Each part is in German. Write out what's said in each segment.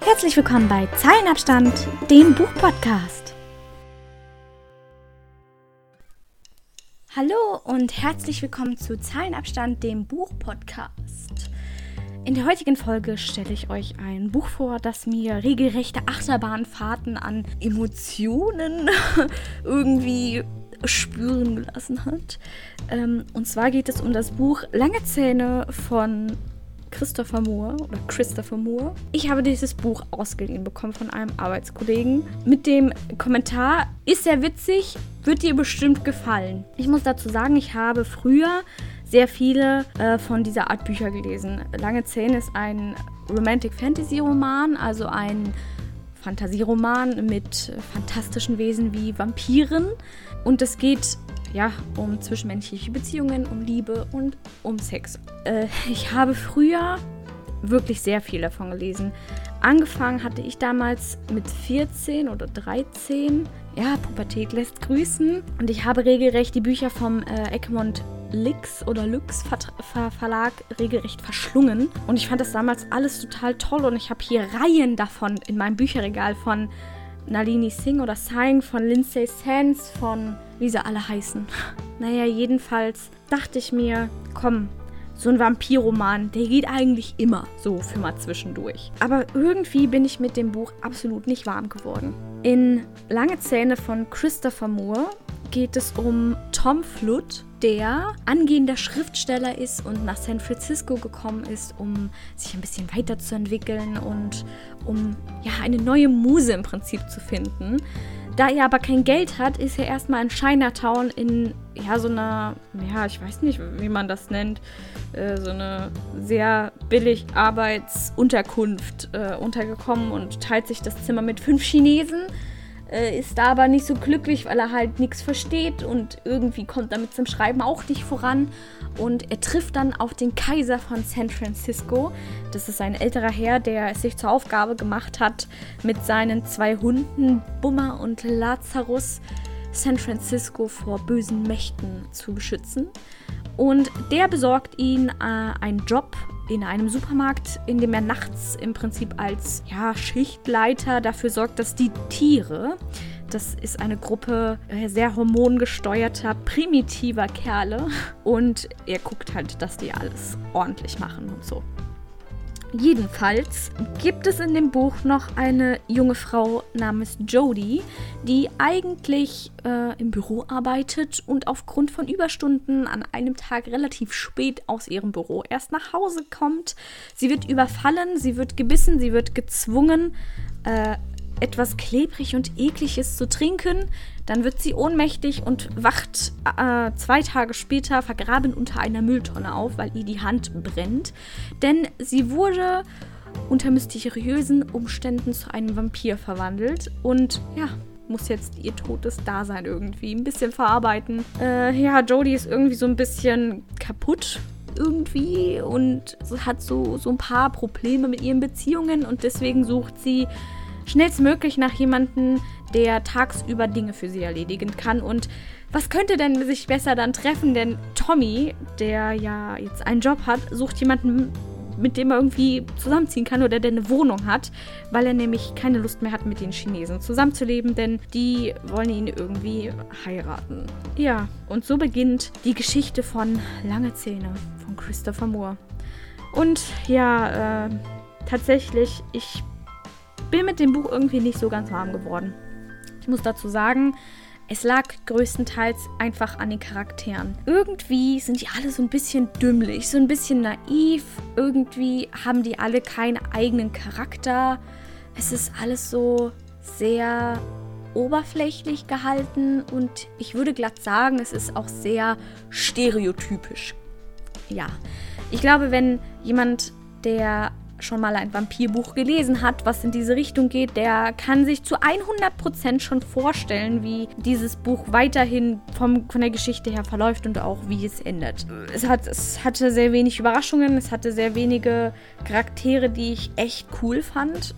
Herzlich willkommen bei Zeilenabstand, dem Buchpodcast. Hallo und herzlich willkommen zu Zeilenabstand, dem Buchpodcast. In der heutigen Folge stelle ich euch ein Buch vor, das mir regelrechte Achterbahnfahrten an Emotionen irgendwie spüren gelassen hat. Ähm, und zwar geht es um das Buch Lange Zähne von Christopher Moore oder Christopher Moore. Ich habe dieses Buch ausgeliehen bekommen von einem Arbeitskollegen mit dem Kommentar, ist sehr witzig, wird dir bestimmt gefallen. Ich muss dazu sagen, ich habe früher sehr viele äh, von dieser Art Bücher gelesen. Lange Zähne ist ein Romantic Fantasy Roman, also ein Fantasieroman mit fantastischen Wesen wie Vampiren. Und es geht ja um zwischenmenschliche Beziehungen, um Liebe und um Sex. Äh, ich habe früher wirklich sehr viel davon gelesen. Angefangen hatte ich damals mit 14 oder 13. Ja, Pubertät lässt grüßen. Und ich habe regelrecht die Bücher vom äh, Egmont Lix oder Lux Ver Verlag regelrecht verschlungen. Und ich fand das damals alles total toll. Und ich habe hier Reihen davon in meinem Bücherregal von Nalini Singh oder Singh, von Lindsay Sands, von wie sie alle heißen. Naja, jedenfalls dachte ich mir, komm, so ein Vampirroman, der geht eigentlich immer so für mal zwischendurch. Aber irgendwie bin ich mit dem Buch absolut nicht warm geworden. In Lange Zähne von Christopher Moore geht es um Tom Flood, der angehender Schriftsteller ist und nach San Francisco gekommen ist, um sich ein bisschen weiterzuentwickeln und um ja eine neue Muse im Prinzip zu finden. Da er aber kein Geld hat, ist er erstmal in Chinatown in ja so einer, ja, ich weiß nicht, wie man das nennt, äh, so eine sehr billig Arbeitsunterkunft äh, untergekommen und teilt sich das Zimmer mit fünf Chinesen äh, ist da aber nicht so glücklich, weil er halt nichts versteht und irgendwie kommt damit zum Schreiben auch nicht voran. Und er trifft dann auf den Kaiser von San Francisco. Das ist ein älterer Herr, der es sich zur Aufgabe gemacht hat, mit seinen zwei Hunden Bummer und Lazarus San Francisco vor bösen Mächten zu beschützen. Und der besorgt ihn äh, einen Job in einem Supermarkt, in dem er nachts im Prinzip als ja, Schichtleiter dafür sorgt, dass die Tiere, das ist eine Gruppe äh, sehr hormongesteuerter, primitiver Kerle und er guckt halt, dass die alles ordentlich machen und so. Jedenfalls gibt es in dem Buch noch eine junge Frau namens Jodie, die eigentlich äh, im Büro arbeitet und aufgrund von Überstunden an einem Tag relativ spät aus ihrem Büro erst nach Hause kommt. Sie wird überfallen, sie wird gebissen, sie wird gezwungen, äh, etwas klebrig und ekliges zu trinken. Dann wird sie ohnmächtig und wacht äh, zwei Tage später vergraben unter einer Mülltonne auf, weil ihr die Hand brennt. Denn sie wurde unter mysteriösen Umständen zu einem Vampir verwandelt und ja, muss jetzt ihr totes Dasein irgendwie ein bisschen verarbeiten. Äh, ja, Jodie ist irgendwie so ein bisschen kaputt irgendwie und hat so, so ein paar Probleme mit ihren Beziehungen und deswegen sucht sie schnellstmöglich nach jemandem, der tagsüber Dinge für sie erledigen kann. Und was könnte denn sich besser dann treffen? Denn Tommy, der ja jetzt einen Job hat, sucht jemanden, mit dem er irgendwie zusammenziehen kann oder der eine Wohnung hat, weil er nämlich keine Lust mehr hat, mit den Chinesen zusammenzuleben, denn die wollen ihn irgendwie heiraten. Ja, und so beginnt die Geschichte von Lange Zähne von Christopher Moore. Und ja, äh, tatsächlich, ich bin mit dem Buch irgendwie nicht so ganz warm geworden. Ich muss dazu sagen, es lag größtenteils einfach an den Charakteren. Irgendwie sind die alle so ein bisschen dümmlich, so ein bisschen naiv. Irgendwie haben die alle keinen eigenen Charakter. Es ist alles so sehr oberflächlich gehalten und ich würde glatt sagen, es ist auch sehr stereotypisch. Ja, ich glaube, wenn jemand, der schon mal ein Vampirbuch gelesen hat, was in diese Richtung geht, der kann sich zu 100% schon vorstellen, wie dieses Buch weiterhin vom, von der Geschichte her verläuft und auch wie es endet. Es, hat, es hatte sehr wenig Überraschungen, es hatte sehr wenige Charaktere, die ich echt cool fand.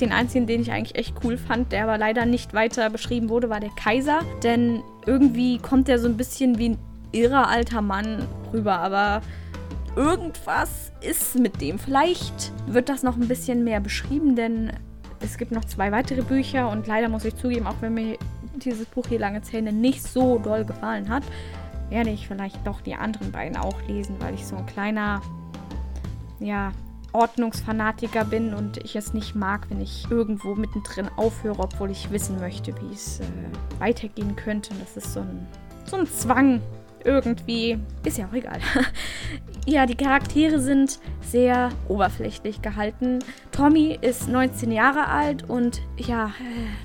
Den einzigen, den ich eigentlich echt cool fand, der aber leider nicht weiter beschrieben wurde, war der Kaiser. Denn irgendwie kommt er so ein bisschen wie ein irrer alter Mann rüber, aber irgendwas ist mit dem. Vielleicht wird das noch ein bisschen mehr beschrieben, denn es gibt noch zwei weitere Bücher und leider muss ich zugeben, auch wenn mir dieses Buch hier Lange Zähne nicht so doll gefallen hat, werde ich vielleicht doch die anderen beiden auch lesen, weil ich so ein kleiner, ja, Ordnungsfanatiker bin und ich es nicht mag, wenn ich irgendwo mittendrin aufhöre, obwohl ich wissen möchte, wie es äh, weitergehen könnte. Das ist so ein, so ein Zwang irgendwie. Ist ja auch egal. ja, die Charaktere sind sehr oberflächlich gehalten. Tommy ist 19 Jahre alt und ja,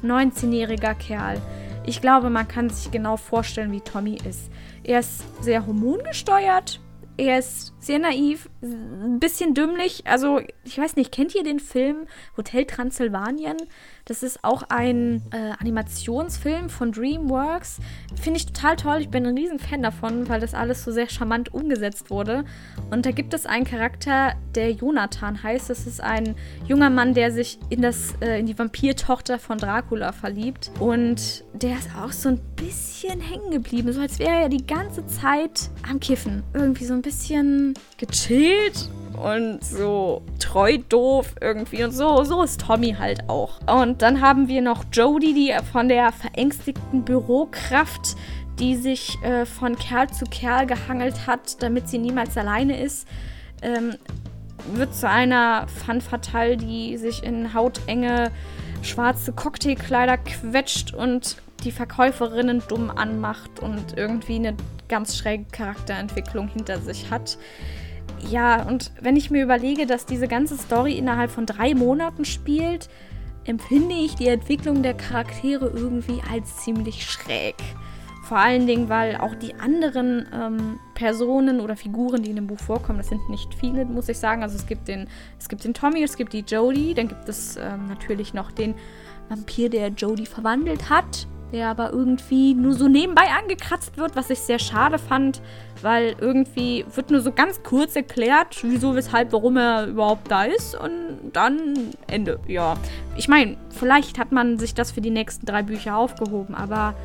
19-jähriger Kerl. Ich glaube, man kann sich genau vorstellen, wie Tommy ist. Er ist sehr hormongesteuert, er ist sehr naiv, ein bisschen dümmlich. Also, ich weiß nicht, kennt ihr den Film Hotel Transsilvanien? Das ist auch ein äh, Animationsfilm von DreamWorks. Finde ich total toll. Ich bin ein riesen Fan davon, weil das alles so sehr charmant umgesetzt wurde. Und da gibt es einen Charakter, der Jonathan heißt. Das ist ein junger Mann, der sich in, das, äh, in die Vampirtochter von Dracula verliebt. Und der ist auch so ein bisschen hängen geblieben. So als wäre er die ganze Zeit am Kiffen. Irgendwie so ein bisschen gechillt und so treu doof irgendwie. Und so, so ist Tommy halt auch. Und dann haben wir noch Jodie, die von der verängstigten Bürokraft, die sich äh, von Kerl zu Kerl gehangelt hat, damit sie niemals alleine ist, ähm, wird zu einer Fan Fatale, die sich in hautenge schwarze Cocktailkleider quetscht und die Verkäuferinnen dumm anmacht und irgendwie eine ganz schräge Charakterentwicklung hinter sich hat. Ja, und wenn ich mir überlege, dass diese ganze Story innerhalb von drei Monaten spielt, empfinde ich die Entwicklung der Charaktere irgendwie als ziemlich schräg. Vor allen Dingen, weil auch die anderen ähm, Personen oder Figuren, die in dem Buch vorkommen, das sind nicht viele, muss ich sagen. Also es gibt den, es gibt den Tommy, es gibt die Jodie, dann gibt es ähm, natürlich noch den Vampir, der Jodie verwandelt hat der aber irgendwie nur so nebenbei angekratzt wird, was ich sehr schade fand, weil irgendwie wird nur so ganz kurz erklärt, wieso, weshalb, warum er überhaupt da ist und dann Ende. Ja, ich meine, vielleicht hat man sich das für die nächsten drei Bücher aufgehoben, aber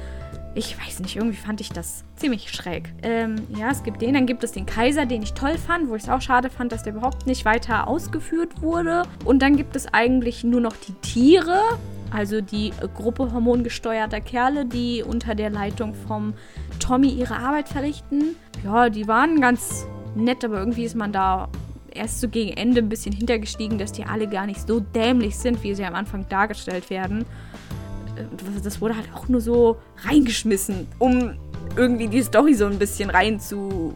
ich weiß nicht, irgendwie fand ich das ziemlich schräg. Ähm, ja, es gibt den, dann gibt es den Kaiser, den ich toll fand, wo ich es auch schade fand, dass der überhaupt nicht weiter ausgeführt wurde. Und dann gibt es eigentlich nur noch die Tiere, also die Gruppe hormongesteuerter Kerle, die unter der Leitung vom Tommy ihre Arbeit verrichten. Ja, die waren ganz nett, aber irgendwie ist man da erst so gegen Ende ein bisschen hintergestiegen, dass die alle gar nicht so dämlich sind, wie sie am Anfang dargestellt werden. Äh, das wurde halt auch nur so reingeschmissen, um irgendwie die Story so ein bisschen rein zu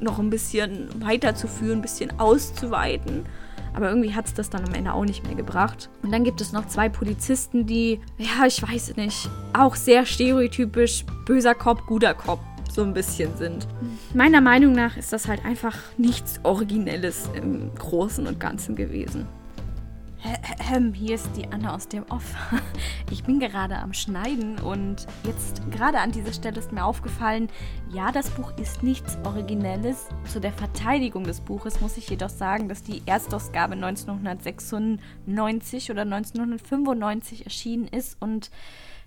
noch ein bisschen weiterzuführen, ein bisschen auszuweiten. Aber irgendwie hat es das dann am Ende auch nicht mehr gebracht. Und dann gibt es noch zwei Polizisten, die, ja, ich weiß nicht, auch sehr stereotypisch böser Kopf, guter Kopf so ein bisschen sind. Meiner Meinung nach ist das halt einfach nichts Originelles im Großen und Ganzen gewesen. Hier ist die Anna aus dem Off. Ich bin gerade am Schneiden und jetzt gerade an dieser Stelle ist mir aufgefallen, ja, das Buch ist nichts Originelles. Zu der Verteidigung des Buches muss ich jedoch sagen, dass die Erstausgabe 1996 oder 1995 erschienen ist und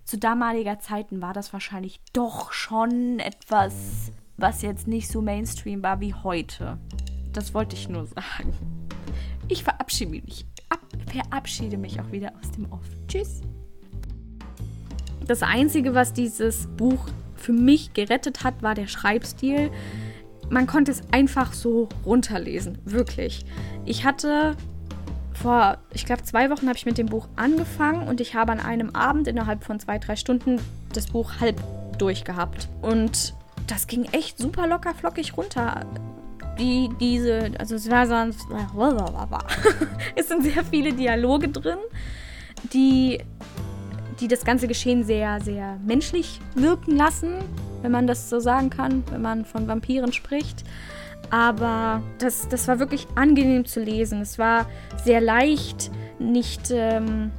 zu damaliger Zeiten war das wahrscheinlich doch schon etwas, was jetzt nicht so Mainstream war wie heute. Das wollte ich nur sagen. Ich verabschiede mich verabschiede mich auch wieder aus dem Off. Tschüss. Das Einzige, was dieses Buch für mich gerettet hat, war der Schreibstil. Man konnte es einfach so runterlesen, wirklich. Ich hatte vor, ich glaube, zwei Wochen habe ich mit dem Buch angefangen und ich habe an einem Abend innerhalb von zwei, drei Stunden das Buch halb durchgehabt. Und das ging echt super locker flockig runter die diese, also es war sonst, es sind sehr viele Dialoge drin, die, die das ganze Geschehen sehr, sehr menschlich wirken lassen, wenn man das so sagen kann, wenn man von Vampiren spricht. Aber das, das war wirklich angenehm zu lesen. Es war sehr leicht, nicht ähm,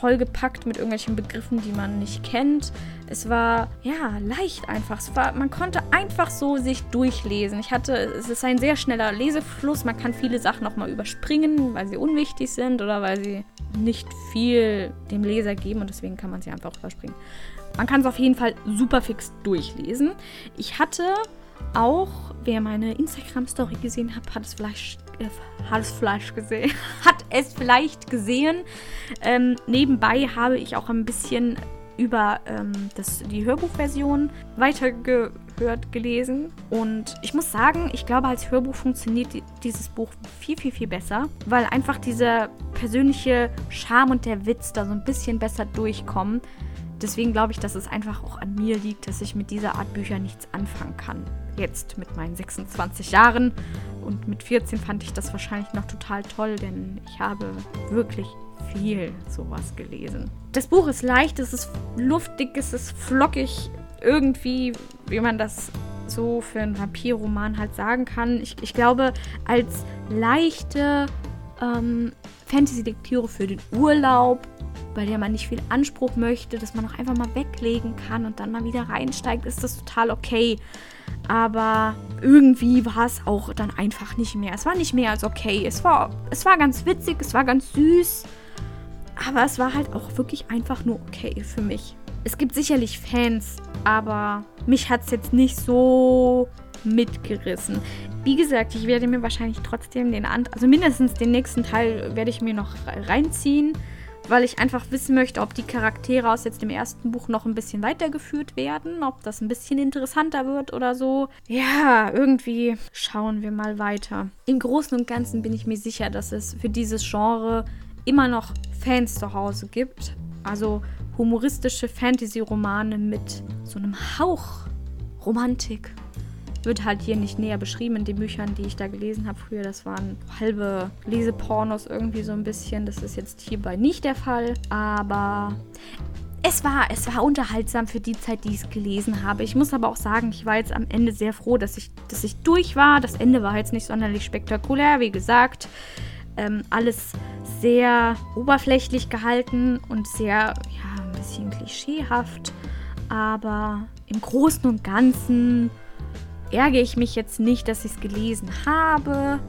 vollgepackt mit irgendwelchen Begriffen, die man nicht kennt. Es war ja leicht einfach. Es war, man konnte einfach so sich durchlesen. Ich hatte, es ist ein sehr schneller Lesefluss. Man kann viele Sachen nochmal überspringen, weil sie unwichtig sind oder weil sie nicht viel dem Leser geben und deswegen kann man sie einfach überspringen. Man kann es auf jeden Fall super fix durchlesen. Ich hatte auch. Wer meine Instagram-Story gesehen hat, hat es vielleicht, hat es vielleicht gesehen. hat es vielleicht gesehen. Ähm, nebenbei habe ich auch ein bisschen über ähm, das, die Hörbuchversion weitergehört, gelesen. Und ich muss sagen, ich glaube, als Hörbuch funktioniert die, dieses Buch viel, viel, viel besser, weil einfach dieser persönliche Charme und der Witz da so ein bisschen besser durchkommen. Deswegen glaube ich, dass es einfach auch an mir liegt, dass ich mit dieser Art Bücher nichts anfangen kann. Jetzt mit meinen 26 Jahren und mit 14 fand ich das wahrscheinlich noch total toll, denn ich habe wirklich viel sowas gelesen. Das Buch ist leicht, es ist luftig, es ist flockig, irgendwie, wie man das so für einen Vampirroman halt sagen kann. Ich, ich glaube, als leichte ähm, Fantasy-Lektüre für den Urlaub, bei der man nicht viel Anspruch möchte, dass man auch einfach mal weglegen kann und dann mal wieder reinsteigt, ist das total okay. Aber irgendwie war es auch dann einfach nicht mehr. Es war nicht mehr als okay. Es war, es war ganz witzig, es war ganz süß. Aber es war halt auch wirklich einfach nur okay für mich. Es gibt sicherlich Fans, aber mich hat es jetzt nicht so mitgerissen. Wie gesagt, ich werde mir wahrscheinlich trotzdem den, An also mindestens den nächsten Teil werde ich mir noch reinziehen, weil ich einfach wissen möchte, ob die Charaktere aus jetzt dem ersten Buch noch ein bisschen weitergeführt werden, ob das ein bisschen interessanter wird oder so. Ja, irgendwie schauen wir mal weiter. Im Großen und Ganzen bin ich mir sicher, dass es für dieses Genre immer noch Fans zu Hause gibt. Also humoristische Fantasy-Romane mit so einem Hauch Romantik. Wird halt hier nicht näher beschrieben in den Büchern, die ich da gelesen habe früher. Das waren halbe Lesepornos irgendwie so ein bisschen. Das ist jetzt hierbei nicht der Fall. Aber es war, es war unterhaltsam für die Zeit, die ich es gelesen habe. Ich muss aber auch sagen, ich war jetzt am Ende sehr froh, dass ich, dass ich durch war. Das Ende war jetzt nicht sonderlich spektakulär, wie gesagt. Ähm, alles sehr oberflächlich gehalten und sehr, ja, ein bisschen klischeehaft. Aber im Großen und Ganzen ärgere ich mich jetzt nicht, dass ich es gelesen habe.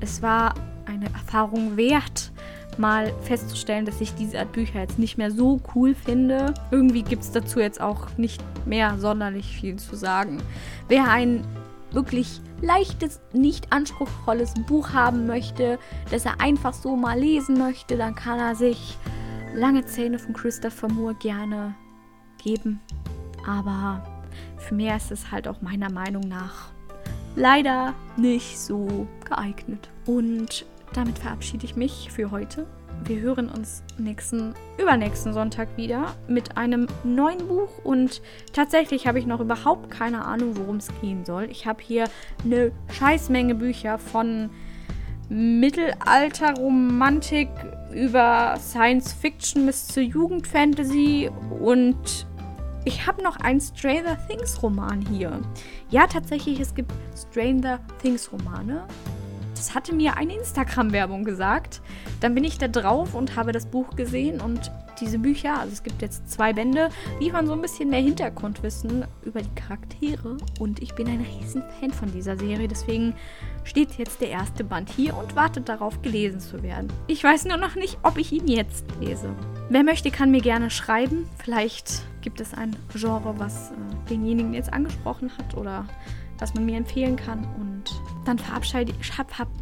Es war eine Erfahrung wert, mal festzustellen, dass ich diese Art Bücher jetzt nicht mehr so cool finde. Irgendwie gibt es dazu jetzt auch nicht mehr sonderlich viel zu sagen. Wer ein wirklich leichtes, nicht anspruchsvolles Buch haben möchte, das er einfach so mal lesen möchte, dann kann er sich Lange Zähne von Christopher Moore gerne geben. Aber für mehr ist es halt auch meiner Meinung nach leider nicht so geeignet. Und damit verabschiede ich mich für heute. Wir hören uns nächsten, übernächsten Sonntag wieder mit einem neuen Buch und tatsächlich habe ich noch überhaupt keine Ahnung, worum es gehen soll. Ich habe hier eine Scheißmenge Bücher von Mittelalter-Romantik über Science Fiction bis zur Jugendfantasy und ich habe noch einen Stranger Things Roman hier. Ja, tatsächlich, es gibt Stranger Things Romane. Das hatte mir eine Instagram-Werbung gesagt. Dann bin ich da drauf und habe das Buch gesehen und diese Bücher, also es gibt jetzt zwei Bände, liefern so ein bisschen mehr Hintergrundwissen über die Charaktere und ich bin ein riesen Fan von dieser Serie, deswegen steht jetzt der erste Band hier und wartet darauf, gelesen zu werden. Ich weiß nur noch nicht, ob ich ihn jetzt lese. Wer möchte, kann mir gerne schreiben. Vielleicht gibt es ein Genre, was äh, denjenigen jetzt angesprochen hat oder was man mir empfehlen kann. Und dann verabschiede,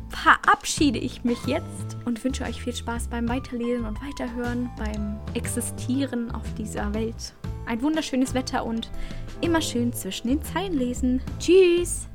verabschiede ich mich jetzt und wünsche euch viel Spaß beim Weiterlesen und Weiterhören, beim Existieren auf dieser Welt. Ein wunderschönes Wetter und immer schön zwischen den Zeilen lesen. Tschüss!